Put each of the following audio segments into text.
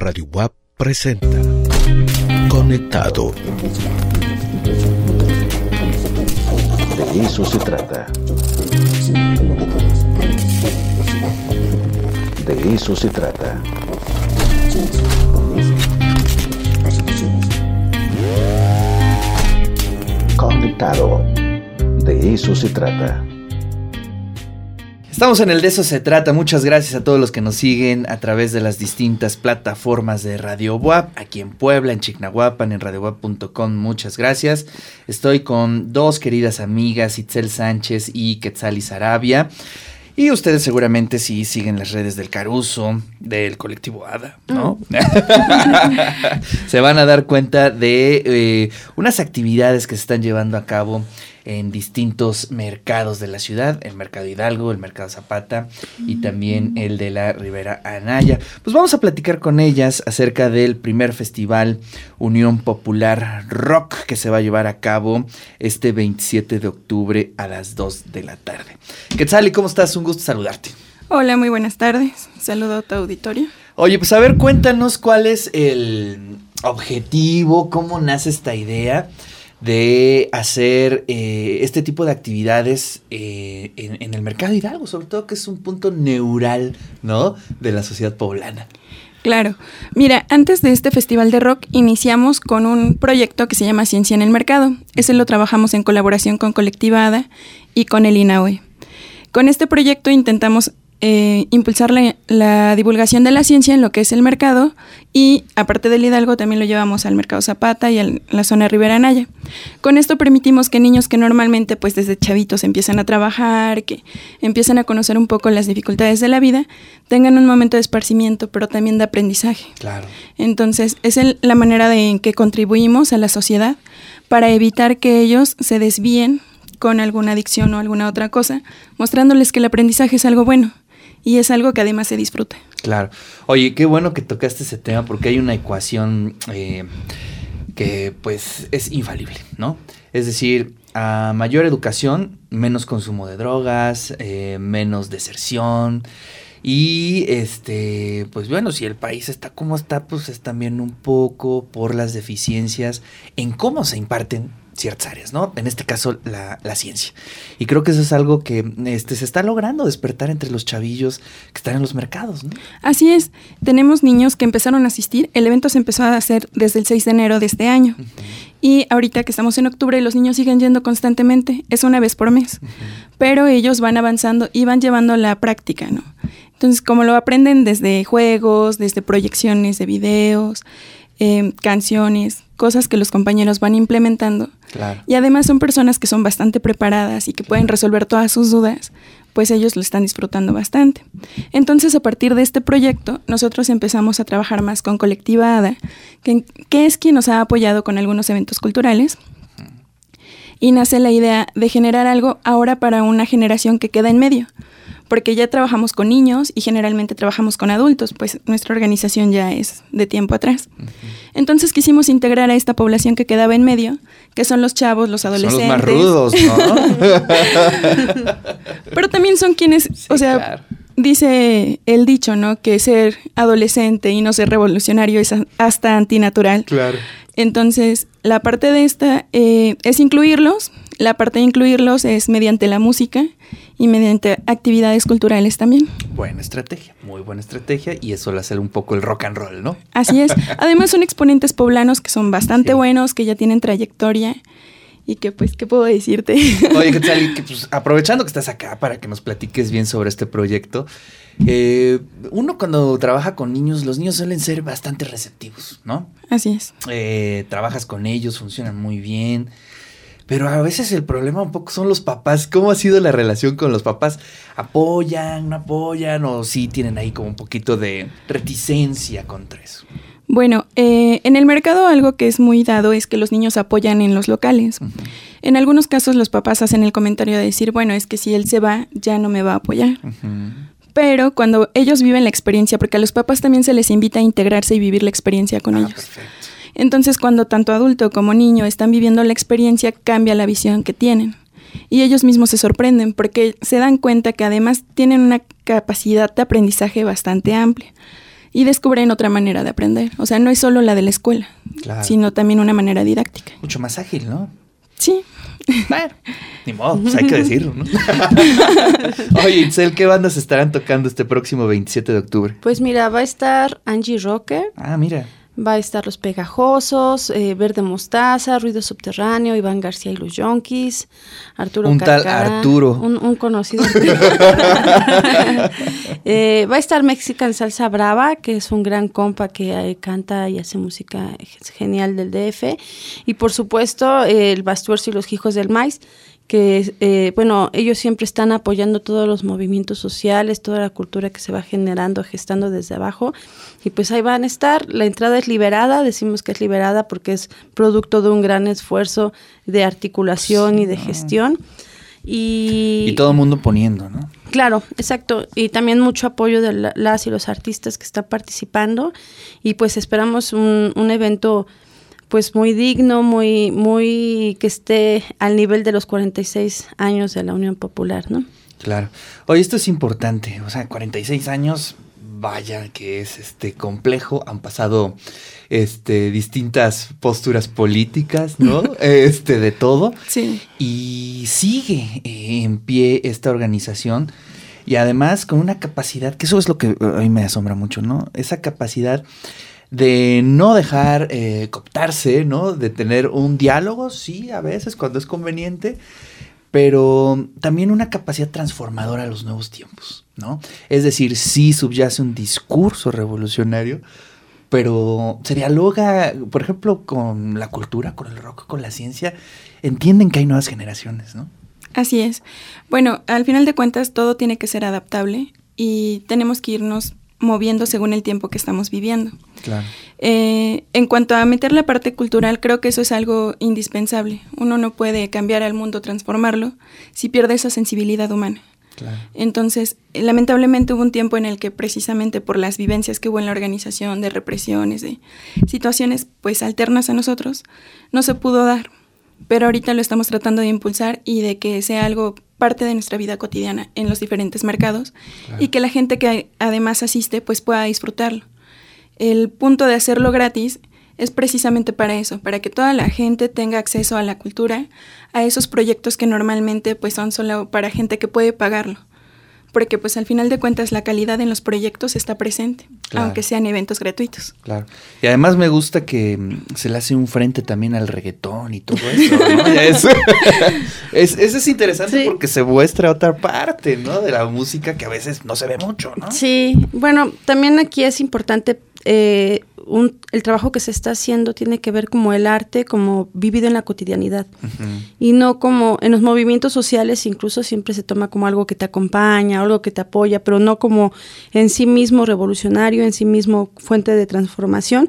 Radio WAP presenta Conectado. De eso se trata. De eso se trata. Conectado. De eso se trata. Estamos en el de eso se trata. Muchas gracias a todos los que nos siguen a través de las distintas plataformas de Radio WAP, aquí en Puebla, en Chignahuapan, en radiowap.com. Muchas gracias. Estoy con dos queridas amigas, Itzel Sánchez y Quetzali Sarabia. Y ustedes seguramente sí siguen las redes del Caruso, del colectivo ADA, ¿no? se van a dar cuenta de eh, unas actividades que se están llevando a cabo en distintos mercados de la ciudad, el Mercado Hidalgo, el Mercado Zapata y también el de la Ribera Anaya. Pues vamos a platicar con ellas acerca del primer festival Unión Popular Rock que se va a llevar a cabo este 27 de octubre a las 2 de la tarde. Quetzali, ¿cómo estás? Un gusto saludarte. Hola, muy buenas tardes. Saludo a tu auditorio. Oye, pues a ver, cuéntanos cuál es el objetivo, cómo nace esta idea de hacer eh, este tipo de actividades eh, en, el mercado Hidalgo, sobre todo que es un punto neural, ¿no? De la sociedad poblana. Claro. Mira, antes de este festival de rock iniciamos con un proyecto que se llama Ciencia en el Mercado. Ese lo trabajamos en colaboración con Colectivada y con el INAOE. Con este proyecto intentamos eh, impulsar la, la, divulgación de la ciencia en lo que es el mercado y aparte del Hidalgo también lo llevamos al mercado Zapata y a la zona Ribera Naya. Con esto permitimos que niños que normalmente pues desde chavitos empiezan a trabajar, que empiezan a conocer un poco las dificultades de la vida, tengan un momento de esparcimiento pero también de aprendizaje. Claro. Entonces es el, la manera de en que contribuimos a la sociedad para evitar que ellos se desvíen con alguna adicción o alguna otra cosa, mostrándoles que el aprendizaje es algo bueno y es algo que además se disfruta. Claro. Oye, qué bueno que tocaste ese tema porque hay una ecuación eh, que pues es infalible, ¿no? Es decir, a mayor educación, menos consumo de drogas, eh, menos deserción. Y este, pues bueno, si el país está como está, pues es también un poco por las deficiencias en cómo se imparten ciertas áreas, ¿no? En este caso, la, la, ciencia. Y creo que eso es algo que este, se está logrando despertar entre los chavillos que están en los mercados, ¿no? Así es. Tenemos niños que empezaron a asistir. El evento se empezó a hacer desde el 6 de enero de este año. Uh -huh. Y ahorita que estamos en octubre, los niños siguen yendo constantemente. Es una vez por mes. Uh -huh. Pero ellos van avanzando y van llevando la práctica, ¿no? Entonces, como lo aprenden desde juegos, desde proyecciones de videos, eh, canciones, cosas que los compañeros van implementando. Claro. Y además son personas que son bastante preparadas y que pueden resolver todas sus dudas, pues ellos lo están disfrutando bastante. Entonces, a partir de este proyecto, nosotros empezamos a trabajar más con Colectiva ADA, que, que es quien nos ha apoyado con algunos eventos culturales. Y nace la idea de generar algo ahora para una generación que queda en medio porque ya trabajamos con niños y generalmente trabajamos con adultos, pues nuestra organización ya es de tiempo atrás. Uh -huh. Entonces quisimos integrar a esta población que quedaba en medio, que son los chavos, los adolescentes. Son los más rudos, ¿no? Pero también son quienes, sí, o sea, claro. dice el dicho, ¿no? Que ser adolescente y no ser revolucionario es hasta antinatural. Claro. Entonces, la parte de esta eh, es incluirlos, la parte de incluirlos es mediante la música y mediante actividades culturales también. Buena estrategia, muy buena estrategia y eso le hace un poco el rock and roll, ¿no? Así es. Además son exponentes poblanos que son bastante sí. buenos, que ya tienen trayectoria y que pues, ¿qué puedo decirte? Oye, ¿qué tal? Que, pues, aprovechando que estás acá para que nos platiques bien sobre este proyecto, eh, uno cuando trabaja con niños, los niños suelen ser bastante receptivos, ¿no? Así es. Eh, trabajas con ellos, funcionan muy bien. Pero a veces el problema un poco son los papás. ¿Cómo ha sido la relación con los papás? ¿Apoyan, no apoyan o sí tienen ahí como un poquito de reticencia contra eso? Bueno, eh, en el mercado algo que es muy dado es que los niños apoyan en los locales. Uh -huh. En algunos casos los papás hacen el comentario de decir, bueno, es que si él se va, ya no me va a apoyar. Uh -huh. Pero cuando ellos viven la experiencia, porque a los papás también se les invita a integrarse y vivir la experiencia con ah, ellos. Perfecto. Entonces, cuando tanto adulto como niño están viviendo la experiencia, cambia la visión que tienen. Y ellos mismos se sorprenden porque se dan cuenta que además tienen una capacidad de aprendizaje bastante amplia. Y descubren otra manera de aprender. O sea, no es solo la de la escuela, Claro. sino también una manera didáctica. Mucho más ágil, ¿no? Sí. Bueno, ni modo, pues hay que decirlo, ¿no? Oye, Itzel, ¿qué bandas estarán tocando este próximo 27 de octubre? Pues mira, va a estar Angie Rocker, Ah, mira. Va a estar Los Pegajosos, eh, Verde Mostaza, Ruido Subterráneo, Iván García y los Yonkis, Arturo Un tal Carcara, Arturo. Un, un conocido. Eh, va a estar Mexican Salsa Brava, que es un gran compa que eh, canta y hace música genial del DF. Y por supuesto, eh, el Bastuerzo y los Hijos del Maíz, que, eh, bueno, ellos siempre están apoyando todos los movimientos sociales, toda la cultura que se va generando, gestando desde abajo. Y pues ahí van a estar. La entrada es liberada, decimos que es liberada porque es producto de un gran esfuerzo de articulación y de gestión. Y, Y todo el mundo poniendo, ¿no? Claro, exacto. Y también mucho apoyo de la- las y los artistas que están participando. Y pues esperamos un, un evento pues muy digno, muy, muy que esté al nivel de los 46 años de la Unión Popular, ¿no? Claro. Oye, esto es importante. O sea, 46 años, vaya que es este complejo. Han pasado este distintas posturas políticas, ¿no? este de todo. Sí. Y sigue eh, en pie esta organización. Y además con una capacidad, que eso es lo que a mí me asombra mucho, ¿no? Esa capacidad de no dejar eh, cooptarse, ¿no? De tener un diálogo, sí, a veces cuando es conveniente, pero también una capacidad transformadora a los nuevos tiempos, ¿no? Es decir, sí subyace un discurso revolucionario, pero se dialoga, por ejemplo, con la cultura, con el rock, con la ciencia, entienden que hay nuevas generaciones, ¿no? Así es. Bueno, al final de cuentas todo tiene que ser adaptable y tenemos que irnos moviendo según el tiempo que estamos viviendo. Claro. Eh, en cuanto a meter la parte cultural, creo que eso es algo indispensable. Uno no puede cambiar al mundo, transformarlo, si pierde esa sensibilidad humana. Claro. Entonces, eh, lamentablemente hubo un tiempo en el que precisamente por las vivencias que hubo en la organización, de represiones, de situaciones pues alternas a nosotros, no se pudo dar. Pero ahorita lo estamos tratando de impulsar y de que sea algo parte de nuestra vida cotidiana en los diferentes mercados Claro. y que la gente que además asiste pues pueda disfrutarlo. El punto de hacerlo gratis es precisamente para eso, para que toda la gente tenga acceso a la cultura, a esos proyectos que normalmente pues son solo para gente que puede pagarlo. Porque pues al final de cuentas la calidad en los proyectos está presente, Claro. aunque sean eventos gratuitos. Claro. Y además me gusta que mm, se le hace un frente también al reggaetón y todo eso, ¿no? Ya es, es, eso es interesante Sí. porque se muestra otra parte, ¿no? De la música que a veces no se ve mucho, ¿no? Sí, bueno, también aquí es importante eh, un- el trabajo que se está haciendo tiene que ver como el arte, como vivido en la cotidianidad. Y no como en los movimientos sociales incluso siempre se toma como algo que te acompaña, algo que te apoya, pero no como en sí mismo revolucionario, en sí mismo fuente de transformación.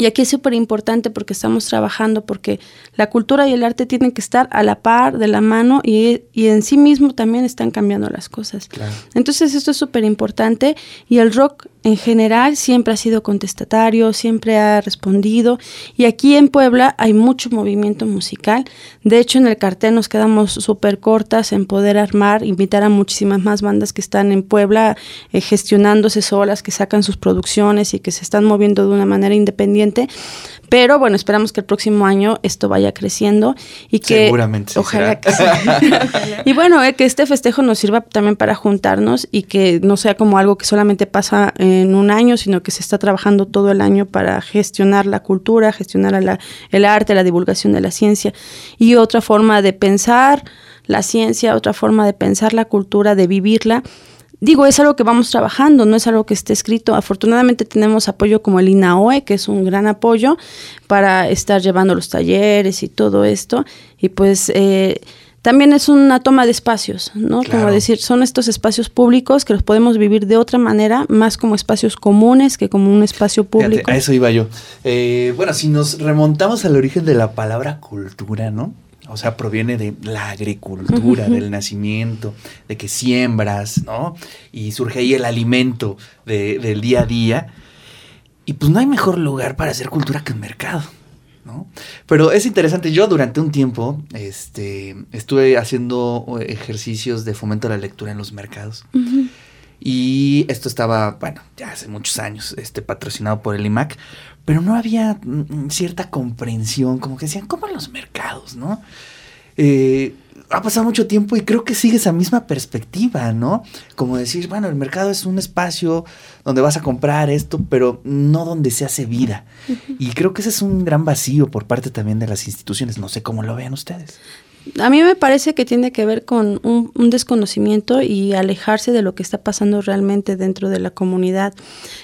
Y aquí es súper importante porque estamos trabajando, porque la cultura y el arte tienen que estar a la par, de la mano, y, y en sí mismo también están cambiando las cosas. Claro. Entonces esto es súper importante y el rock en general siempre ha sido contestatario, siempre ha respondido y aquí en Puebla hay mucho movimiento musical. De hecho en el cartel nos quedamos súper cortas en poder armar, invitar a muchísimas más bandas que están en Puebla eh, gestionándose solas, que sacan sus producciones y que se están moviendo de una manera independiente. Pero bueno, esperamos que el próximo año esto vaya creciendo y que Seguramente sí ojalá será. que sí. y bueno, eh, que este festejo nos sirva también para juntarnos y que no sea como algo que solamente pasa en un año, sino que se está trabajando todo el año para gestionar la cultura, gestionar la- el arte, la divulgación de la ciencia y otra forma de pensar la ciencia, otra forma de pensar la cultura, de vivirla. Digo, es algo que vamos trabajando, no es algo que esté escrito. Afortunadamente tenemos apoyo como el INAOE, que es un gran apoyo para estar llevando los talleres y todo esto. Y pues eh, también es una toma de espacios, ¿no? Claro. Como decir, son estos espacios públicos que los podemos vivir de otra manera, más como espacios comunes que como un espacio Fíjate, público. a eso iba yo. Eh, bueno, si nos remontamos al origen de la palabra cultura, ¿no? O sea, proviene de la agricultura, del nacimiento, de que siembras, ¿no? Y surge ahí el alimento de- del día a día. Y pues no hay mejor lugar para hacer cultura que un mercado, ¿no? Pero es interesante, yo durante un tiempo este, estuve haciendo ejercicios de fomento a la lectura en los mercados. Y esto estaba, bueno, ya hace muchos años, este, patrocinado por el IMAC, pero no había mm, cierta comprensión, como que decían, ¿cómo los mercados, no? Eh, ha pasado mucho tiempo y creo que sigue esa misma perspectiva, ¿no? Como decir, bueno, el mercado es un espacio donde vas a comprar esto, pero no donde se hace vida. Y creo que ese es un gran vacío por parte también de las instituciones. No sé cómo lo vean ustedes. A mí me parece que tiene que ver con un, desconocimiento y alejarse de lo que está pasando realmente dentro de la comunidad.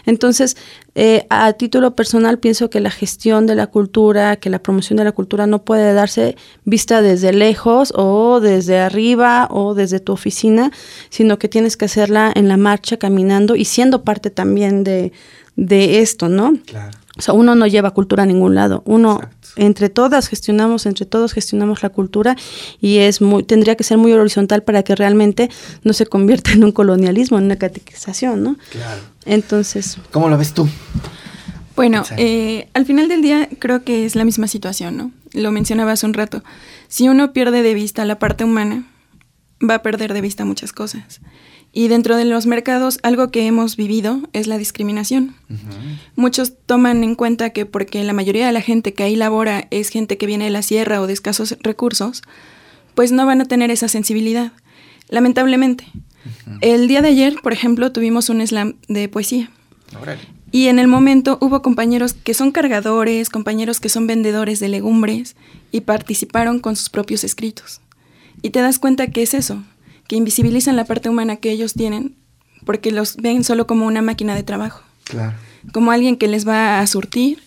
Entonces, eh, a título personal pienso que la gestión de la cultura, que la promoción de la cultura no puede darse vista desde lejos o desde arriba o desde tu oficina, sino que tienes que hacerla en la marcha, caminando y siendo parte también de, de esto, ¿no? Claro. O sea, uno no lleva cultura a ningún lado. Uno, Exacto. entre todas gestionamos, entre todos gestionamos la cultura y es muy, tendría que ser muy horizontal para que realmente no se convierta en un colonialismo, en una catequización, ¿no? Claro. Entonces. ¿Cómo lo ves tú? Bueno, eh, al final del día creo que es la misma situación, ¿no? Lo mencionaba hace un rato. Si uno pierde de vista la parte humana, va a perder de vista muchas cosas. Y dentro de los mercados, algo que hemos vivido es la discriminación. Uh -huh. Muchos toman en cuenta que porque la mayoría de la gente que ahí labora es gente que viene de la sierra o de escasos recursos, pues no van a tener esa sensibilidad, lamentablemente. Uh -huh. El día de ayer, por ejemplo, tuvimos un slam de poesía. Órale. Y en el momento hubo compañeros que son cargadores, compañeros que son vendedores de legumbres y participaron con sus propios escritos. Y te das cuenta que es eso, que invisibilizan la parte humana que ellos tienen porque los ven solo como una máquina de trabajo. Claro. Como alguien que les va a surtir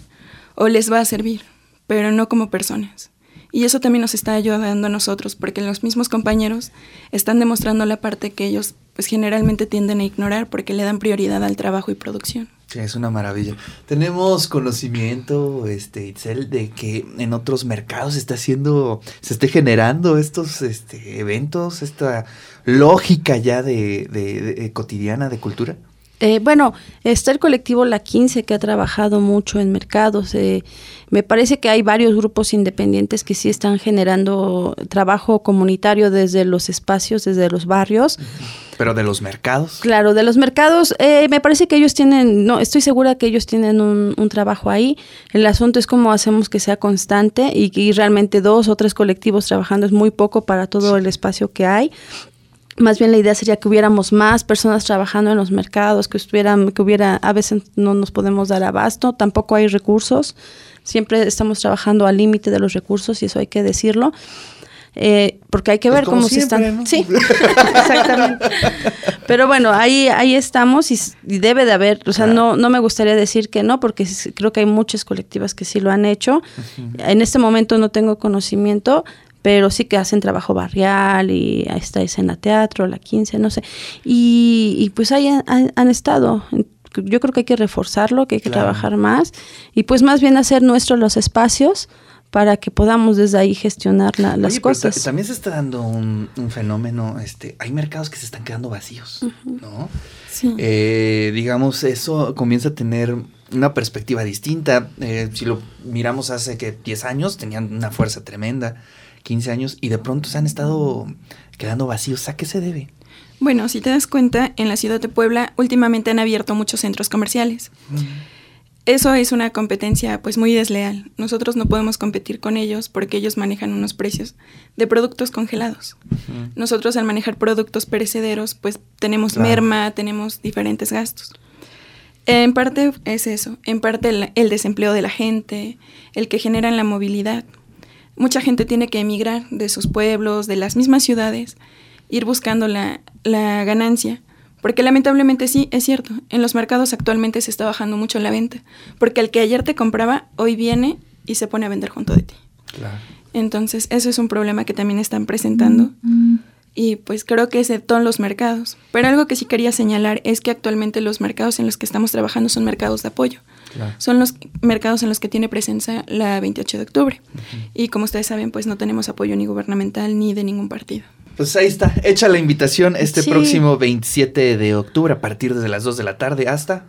o les va a servir, pero no como personas. Y eso también nos está ayudando a nosotros, porque los mismos compañeros están demostrando la parte que ellos pues generalmente tienden a ignorar porque le dan prioridad al trabajo y producción. Sí, es una maravilla. Tenemos conocimiento, este, Itzel, de que en otros mercados se está haciendo, se esté generando estos este, eventos, esta lógica ya de, de, de cotidiana de cultura. Eh, bueno, está el colectivo La 15 que ha trabajado mucho en mercados. Eh, me parece que hay varios grupos independientes que sí están generando trabajo comunitario desde los espacios, desde los barrios. Pero de los mercados. Claro, de los mercados, eh, me parece que ellos tienen, no, estoy segura que ellos tienen un, un trabajo ahí. El asunto es cómo hacemos que sea constante y que realmente dos o tres colectivos trabajando es muy poco para todo el espacio que hay más bien la idea sería que hubiéramos más personas trabajando en los mercados, que estuvieran, que hubiera, a veces no nos podemos dar abasto, tampoco hay recursos, siempre estamos trabajando al límite de los recursos y eso hay que decirlo. Eh, porque hay que ver pues como cómo siempre, se están. ¿no? Sí, exactamente. Pero bueno, ahí, ahí estamos y, y debe de haber, o sea, Claro. no, no me gustaría decir que no, porque creo que hay muchas colectivas que sí lo han hecho. En este momento no tengo conocimiento, pero sí que hacen trabajo barrial y ahí está escena teatro, la 15, no sé. Y, y pues ahí han, han- han estado. Yo creo que hay que reforzarlo, que hay que Claro. trabajar más y pues más bien hacer nuestros los espacios para que podamos desde ahí gestionar la- las Oye, pero ta- cosas. también se está dando un, un fenómeno, este, hay mercados que se están quedando vacíos, ¿no? Sí. Eh, digamos, eso comienza a tener una perspectiva distinta. Eh, si lo miramos hace que 10 años, tenían una fuerza tremenda, 15 años, y de pronto se han estado quedando vacíos. ¿A qué se debe? Bueno, si te das cuenta, en la ciudad de Puebla últimamente han abierto muchos centros comerciales. Eso es una competencia pues muy desleal. Nosotros no podemos competir con ellos porque ellos manejan unos precios de productos congelados. Nosotros al manejar productos perecederos pues tenemos Claro. merma, tenemos diferentes gastos. En parte es eso, en parte el, el desempleo de la gente, el que generan la movilidad. Mucha gente tiene que emigrar de sus pueblos, de las mismas ciudades, ir buscando la, la ganancia. Porque lamentablemente sí, es cierto, en los mercados actualmente se está bajando mucho la venta. Porque el que ayer te compraba, hoy viene y se pone a vender junto de ti. Claro. Entonces, eso es un problema que también están presentando. Y pues creo que es de todos los mercados. Pero algo que sí quería señalar es que actualmente los mercados en los que estamos trabajando son mercados de apoyo. Claro. Son los mercados en los que tiene presencia la 28 de octubre. Y como ustedes saben, pues no tenemos apoyo ni gubernamental ni de ningún partido. Pues ahí está, hecha la invitación este Sí. próximo 27 de octubre a partir de las 2 de la tarde hasta...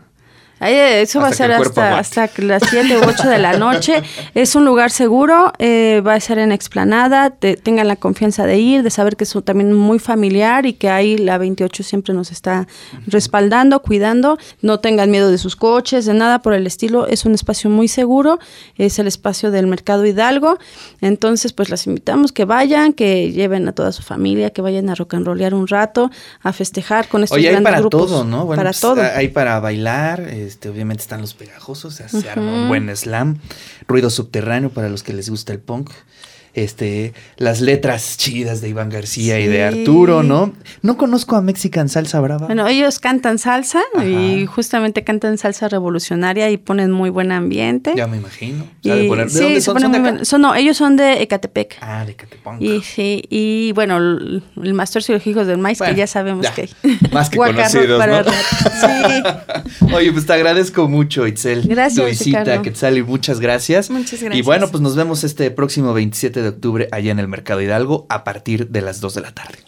Ahí, eso va a ser hasta, hasta las 7 u 8 de la noche. Es un lugar seguro, eh, va a ser en explanada. te- tengan la confianza de ir, de saber que es también muy familiar y que ahí la 28 siempre nos está respaldando, cuidando. No tengan miedo de sus coches, de nada por el estilo. Es un espacio muy seguro. Es el espacio del Mercado Hidalgo. Entonces, pues las invitamos que vayan, que lleven a toda su familia, que vayan a rock and rollear un rato, a festejar con estos Oye, hay grandes para grupos. todo, ¿no? Bueno, para pues, todo. Hay para bailar, este, obviamente están los pegajosos, o sea, se arma un buen slam, ruido subterráneo para los que les gusta el punk. Este, las letras chidas de Iván García y de Sí. Arturo, ¿no? No conozco a Mexican Salsa Brava. Bueno, ellos cantan salsa y justamente cantan salsa revolucionaria y ponen muy buen ambiente. ya me imagino. Y, ¿Sabe poner- ¿De sí, dónde se son? ¿Son de acá? son- no, ellos son de Ecatepec. Ah, de Catepunk. Y sí, y bueno, el, el Mastorcio y los hijos del maíz, Bueno, que ya sabemos ya. que Más que conocidos, para ¿no? Sí. Oye, pues te agradezco mucho, Itzel. Gracias, Tu visita, Ricardo. Quetzal, y muchas gracias. Muchas Y gracias. bueno, pues nos vemos este próximo 27 de de octubre allá en el Mercado Hidalgo a partir de las 2 de la tarde.